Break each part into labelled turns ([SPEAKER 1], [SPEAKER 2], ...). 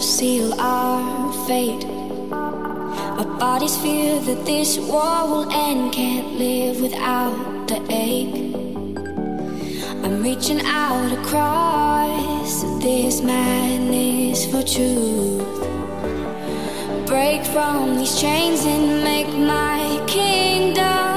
[SPEAKER 1] seal our fate. Our bodies fear that this war will end. Can't live without the ache. I'm reaching out across this madness for truth. Break from these chains and make my kingdom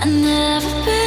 [SPEAKER 2] I never